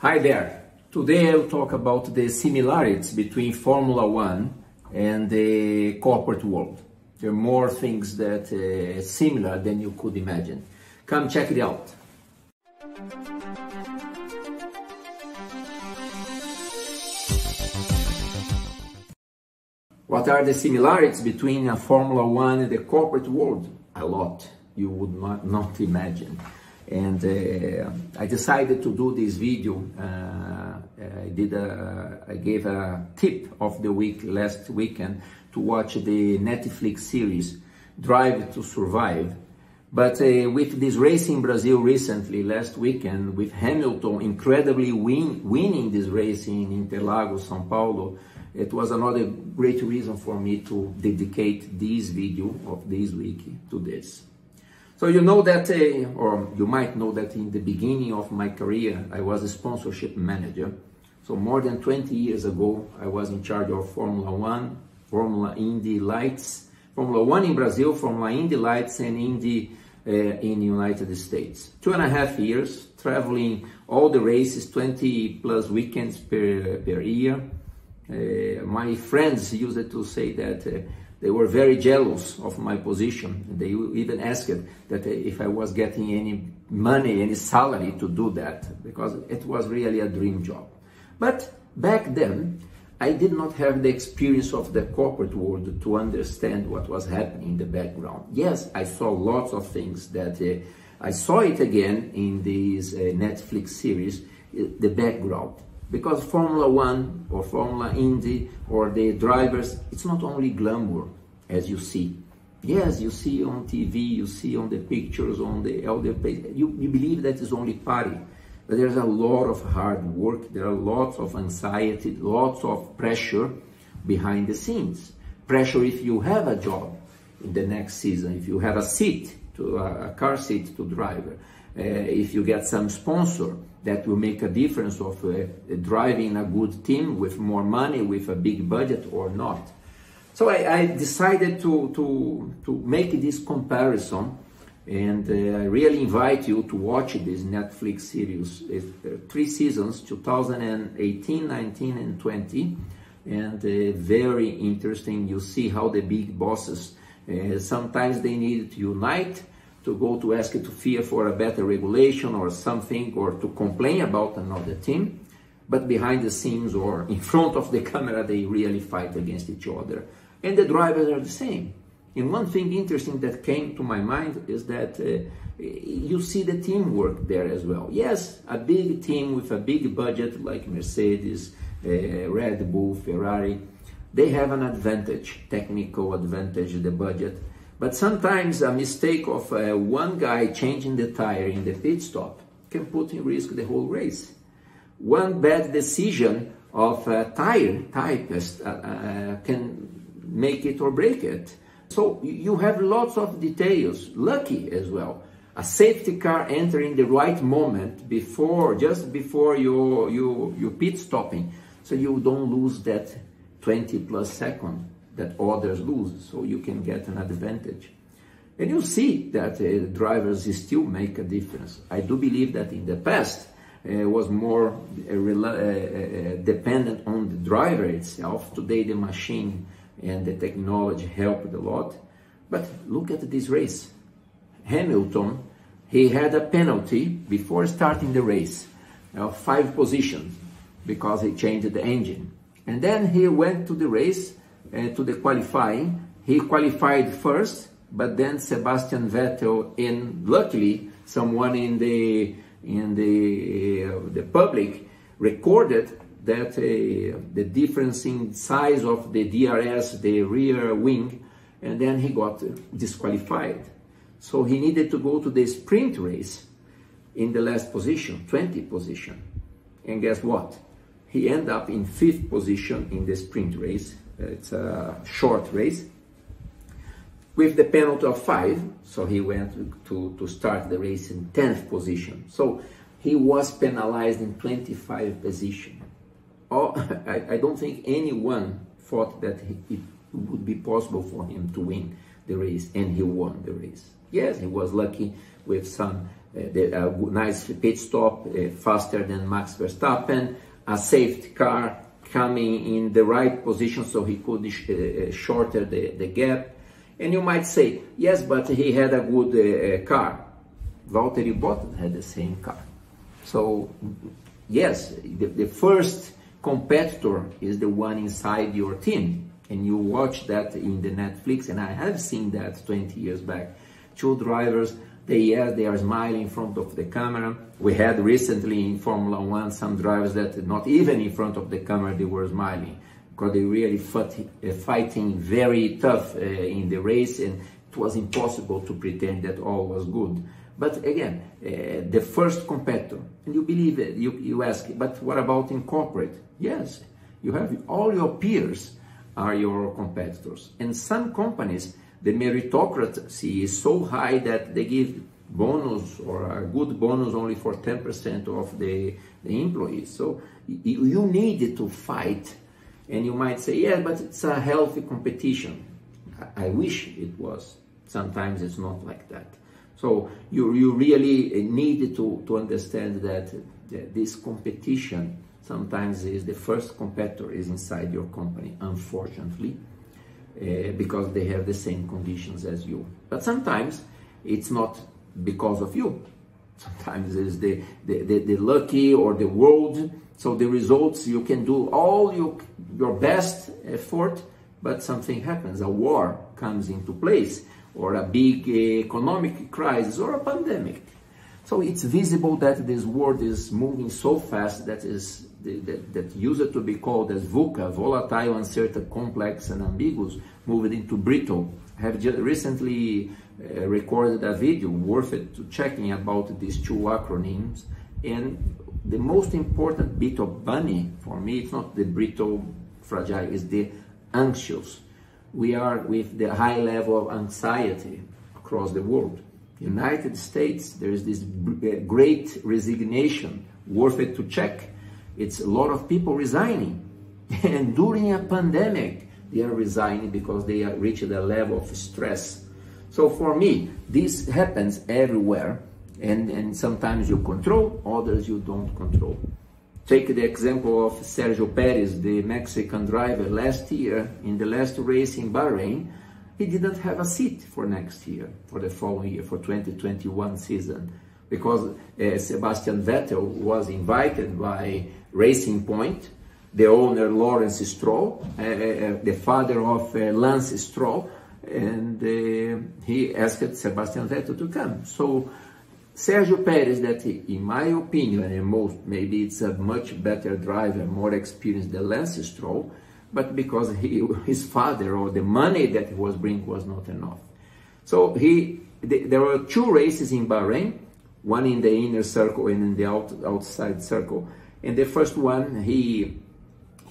Hi there. Today I'll talk about the similarities between Formula One and the corporate world. There are more things that are uh, similar than you could imagine. Come check it out. What are the similarities between a Formula One and the corporate world? A lot you would not, not imagine. And uh, I decided to do this video. Uh, I did a, I gave a tip of the week last weekend to watch the Netflix series Drive to Survive. But uh, with this race in Brazil recently, last weekend, with Hamilton incredibly win, winning this race in Interlagos, São Paulo, it was another great reason for me to dedicate this video of this week to this. So you know that, uh, or you might know that in the beginning of my career, I was a sponsorship manager. So more than 20 years ago, I was in charge of Formula One, Formula Indy Lights, Formula One in Brazil, Formula Indy Lights, and Indy uh, in the United States. Two and a half years, traveling all the races, 20 plus weekends per, per year. Uh, my friends used to say that uh, they were very jealous of my position. They even asked that if I was getting any money, any salary to do that, because it was really a dream job. But back then, I did not have the experience of the corporate world to understand what was happening in the background. Yes, I saw lots of things that uh, I saw it again in this uh, Netflix series, uh, the background because Formula One or Formula Indy or the drivers, it's not only glamour as you see. Yes, you see on TV, you see on the pictures, on the elder page, you, you believe that is only party. But there's a lot of hard work, there are lots of anxiety, lots of pressure behind the scenes. Pressure if you have a job in the next season, if you have a seat, to a car seat to drive, uh, if you get some sponsor, that will make a difference of uh, driving a good team with more money, with a big budget or not. So I, I decided to, to, to make this comparison and uh, I really invite you to watch this Netflix series. Uh, three seasons, 2018, 19 and 20 and uh, very interesting. You see how the big bosses, uh, sometimes they need to unite to go to ask to FIA for a better regulation or something or to complain about another team. But behind the scenes or in front of the camera, they really fight against each other. And the drivers are the same. And one thing interesting that came to my mind is that uh, you see the teamwork there as well. Yes, a big team with a big budget like Mercedes, uh, Red Bull, Ferrari, they have an advantage, technical advantage, the budget. But sometimes a mistake of uh, one guy changing the tire in the pit stop can put in risk the whole race. One bad decision of a tire type uh, uh, can make it or break it. So you have lots of details, lucky as well. A safety car entering the right moment before, just before you, you, you pit stopping, so you don't lose that 20 plus second that others lose, so you can get an advantage. And you see that uh, drivers still make a difference. I do believe that in the past uh, was more uh, uh, uh, dependent on the driver itself. Today the machine and the technology helped a lot. But look at this race. Hamilton, he had a penalty before starting the race of five positions because he changed the engine. And then he went to the race uh, to the qualifying. He qualified first, but then Sebastian Vettel and luckily someone in the in the uh, the public recorded that uh, the difference in size of the DRS, the rear wing, and then he got disqualified. So he needed to go to the sprint race in the last position, 20 position. And guess what? He ended up in fifth position in the sprint race it's a short race. With the penalty of five, so he went to, to start the race in 10th position. So he was penalized in 25 position. Oh, I, I don't think anyone thought that he, it would be possible for him to win the race, and he won the race. Yes, he was lucky with some the, a nice pit stop, uh, faster than Max Verstappen, a safety car coming in the right position so he could sh uh, shorter the, the gap. And you might say, yes, but he had a good uh, car. Valtteri Bottas had the same car. So, yes, the, the first competitor is the one inside your team. And you watch that in the Netflix, and I have seen that 20 years back. Two drivers, they, yeah, they are smiling in front of the camera. We had recently in Formula One some drivers that not even in front of the camera they were smiling because they really fought, uh, fighting very tough uh, in the race and it was impossible to pretend that all was good. But again, uh, the first competitor, and you believe it, you, you ask, but what about in corporate? Yes, you have all your peers are your competitors. And some companies, the meritocracy is so high that they give bonus or a good bonus only for 10% of the, the employees. So you, need to fight. And you might say, yeah, but it's a healthy competition. I, I wish it was. Sometimes it's not like that. So you, you really uh, need to, to understand that, that this competition sometimes is the first competitor is inside your company, unfortunately, uh, because they have the same conditions as you. But sometimes it's not because of you. Sometimes it's the, the, the, the lucky or the world. So the results, you can do all your, your best effort, but something happens. A war comes into place or a big economic crisis or a pandemic. So it's visible that this world is moving so fast that is that, that used to be called as VUCA, volatile, uncertain, complex, and ambiguous, moved into brittle. I have just recently uh, recorded a video worth it to checking about these two acronyms. And the most important bit of BANI for me, it's not the brittle, fragile, it's the anxious we are with the high level of anxiety across the world. United States, there is this uh, great resignation, worth it to check. It's a lot of people resigning. And during a pandemic, they are resigning because they are reached a level of stress. So for me, this happens everywhere. And, and sometimes you control, others you don't control. Take the example of Sergio Perez, the Mexican driver last year in the last race in Bahrain. He didn't have a seat for next year, for the following year, for 2021 season, because uh, Sebastian Vettel was invited by Racing Point, the owner Lawrence Stroll, uh, uh, the father of uh, Lance Stroll, and uh, he asked Sebastian Vettel to come. So Sergio Perez, that in my opinion, and most, maybe it's a much better driver, more experienced than Lance Stroll, but because he, his father or the money that he was bringing was not enough. So he, the, there were two races in Bahrain, one in the inner circle and in the out, outside circle. And the first one, he,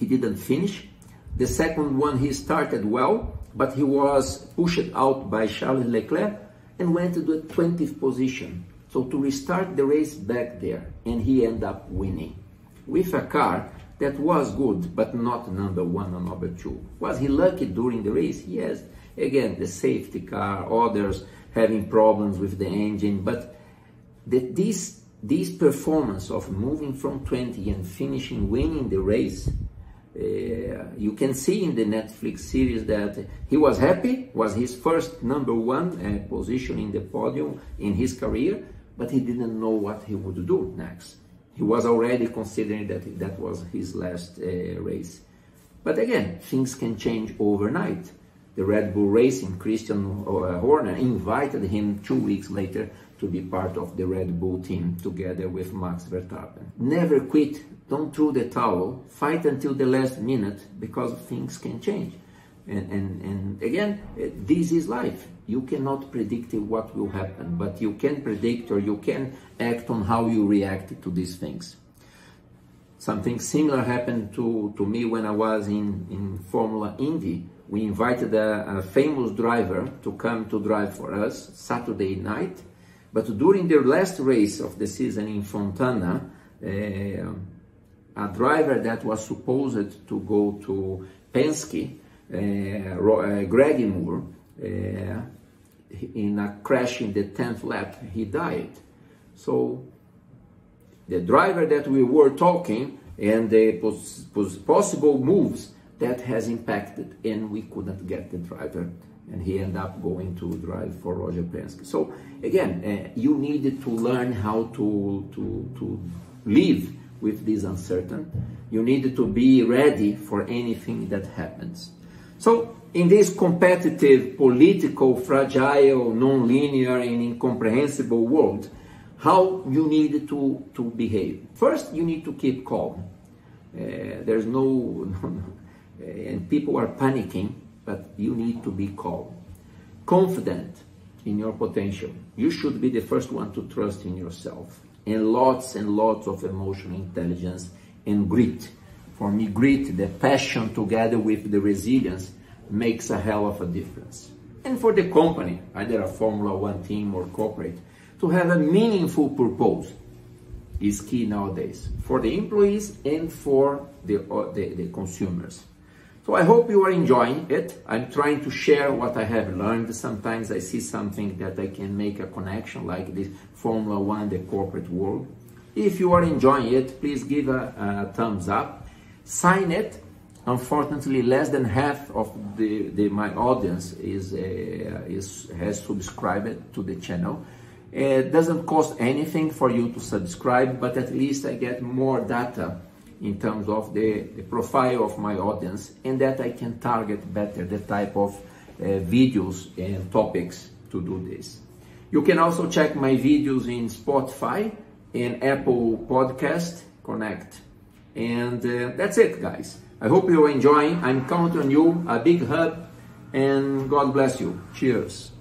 he didn't finish. The second one, he started well, but he was pushed out by Charles Leclerc and went to the 20th position. So to restart the race back there, and he ended up winning with a car that was good, but not number one or number two. Was he lucky during the race? Yes. Again, the safety car, others having problems with the engine, but the, this this performance of moving from 20 and finishing winning the race, uh, you can see in the Netflix series that he was happy, was his first number one uh, position in the podium in his career, but he didn't know what he would do next. He was already considering that that was his last uh, race. But again, things can change overnight. The Red Bull Racing, Christian uh, Horner invited him two weeks later to be part of the Red Bull team together with Max Verstappen. Never quit, don't throw the towel, fight until the last minute because things can change. And, and, and again, eh, this is life. You cannot predict what will happen, but you can predict or you can act on how you react to these things. Something similar happened to, to me when I was in, in Formula Indy. We invited a, a famous driver to come to drive for us Saturday night, but during the last race of the season in Fontana, uh, a driver that was supposed to go to Penske uh, Greg Moore, uh, in a crash in the 10th lap, he died. So the driver that we were talking and the pos pos possible moves that has impacted and we couldn't get the driver and he ended up going to drive for Roger Penske. So again, uh, you needed to learn how to, to, to live with this uncertain. You needed to be ready for anything that happens. So in this competitive, political, fragile, non-linear and incomprehensible world, how you need to, to behave. First, you need to keep calm. Uh, there's no, no, and people are panicking, but you need to be calm. Confident in your potential. You should be the first one to trust in yourself. And lots and lots of emotional intelligence and grit. For me, grit, the passion together with the resilience, makes a hell of a difference. And for the company, either a Formula One team or corporate, to have a meaningful purpose is key nowadays for the employees and for the, uh, the, the, consumers. So I hope you are enjoying it. I'm trying to share what I have learned. Sometimes I see something that I can make a connection like this Formula One, the corporate world. If you are enjoying it, please give a, a thumbs up. Sign it. Unfortunately, less than half of the, the my audience is, uh, is has subscribed to the channel. It doesn't cost anything for you to subscribe, but at least I get more data in terms of the, the profile of my audience and that I can target better the type of uh, videos and topics to do this. You can also check my videos in Spotify and Apple Podcast Connect. And uh, that's it, guys. I hope you're enjoying. I'm counting on you. A big hug and God bless you. Cheers.